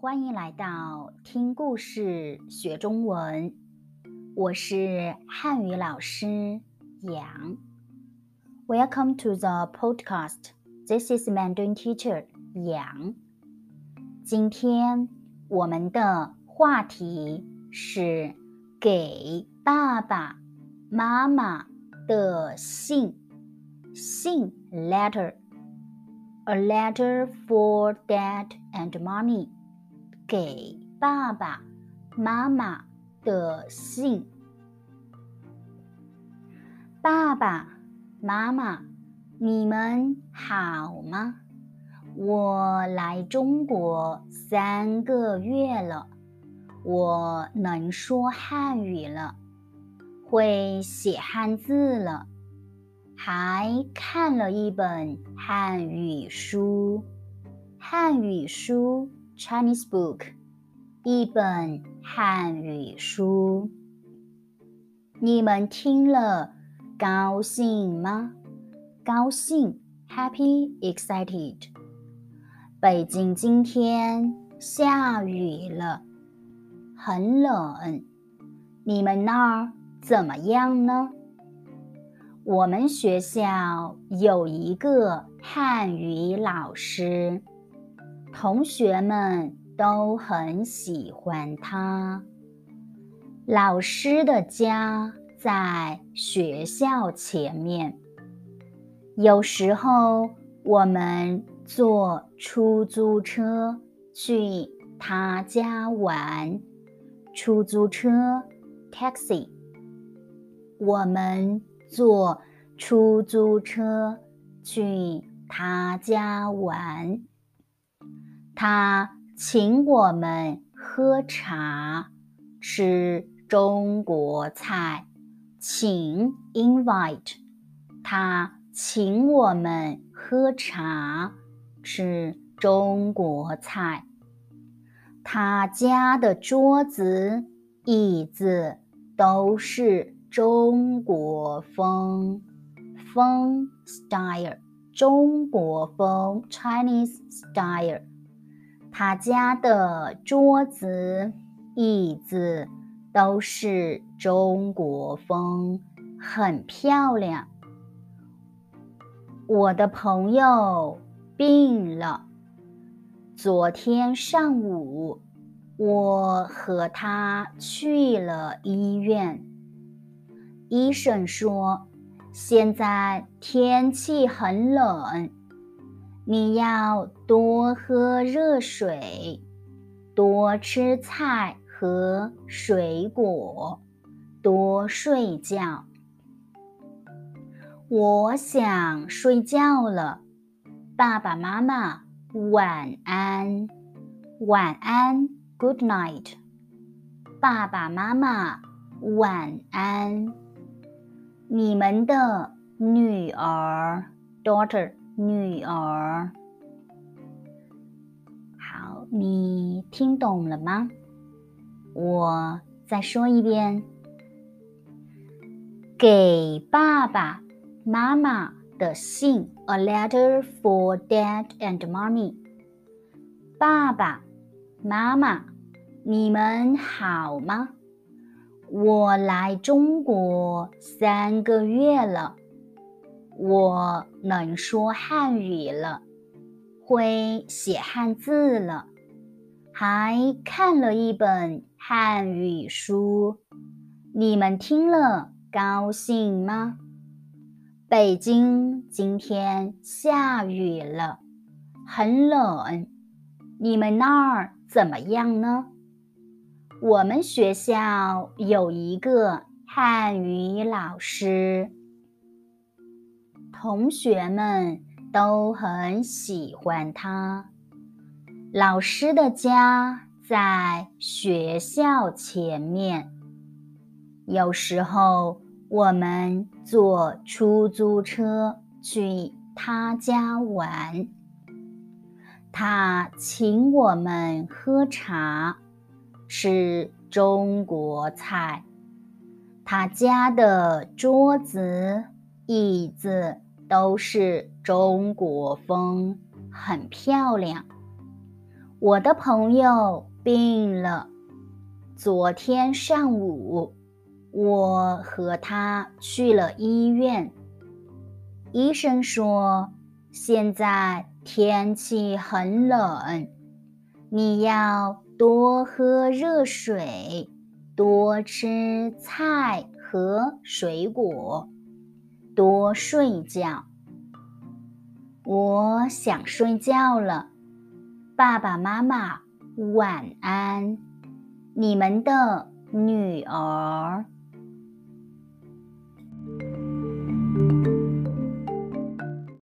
欢迎来到听故事学中文，我是汉语老师杨。Welcome to the podcast. This is Mandarin teacher 杨。今天我们的话题是给爸爸妈妈的信，信 letter，a letter for dad and mommy。给爸爸妈妈的信。爸爸妈妈，你们好吗？我来中国三个月了，我能说汉语了，会写汉字了，还看了一本汉语书。汉语书。Chinese book，一本汉语书。你们听了高兴吗？高兴，happy，excited。北京今天下雨了，很冷。你们那儿怎么样呢？我们学校有一个汉语老师。同学们都很喜欢他。老师的家在学校前面，有时候我们坐出租车去他家玩。出租车，taxi。我们坐出租车去他家玩。他请我们喝茶，吃中国菜，请 invite。他请我们喝茶，吃中国菜。他家的桌子、椅子都是中国风，风 style，中国风 Chinese style。他家的桌子、椅子都是中国风，很漂亮。我的朋友病了，昨天上午我和他去了医院。医生说，现在天气很冷。你要多喝热水，多吃菜和水果，多睡觉。我想睡觉了，爸爸妈妈晚安，晚安，Good night。爸爸妈妈晚安。你们的女儿，daughter。女儿，好，你听懂了吗？我再说一遍，给爸爸妈妈的信，a letter for dad and mommy。爸爸妈妈，你们好吗？我来中国三个月了。我能说汉语了，会写汉字了，还看了一本汉语书。你们听了高兴吗？北京今天下雨了，很冷。你们那儿怎么样呢？我们学校有一个汉语老师。同学们都很喜欢他。老师的家在学校前面，有时候我们坐出租车去他家玩。他请我们喝茶，吃中国菜。他家的桌子、椅子。都是中国风，很漂亮。我的朋友病了，昨天上午我和他去了医院。医生说现在天气很冷，你要多喝热水，多吃菜和水果，多睡觉。我想睡觉了，爸爸妈妈晚安，你们的女儿。